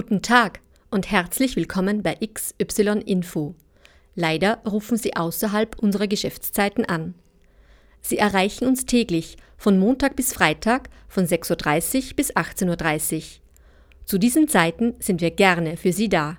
Guten Tag und herzlich willkommen bei XY Info. Leider rufen Sie außerhalb unserer Geschäftszeiten an. Sie erreichen uns täglich von Montag bis Freitag von 6.30 Uhr bis 18.30 Uhr. Zu diesen Zeiten sind wir gerne für Sie da.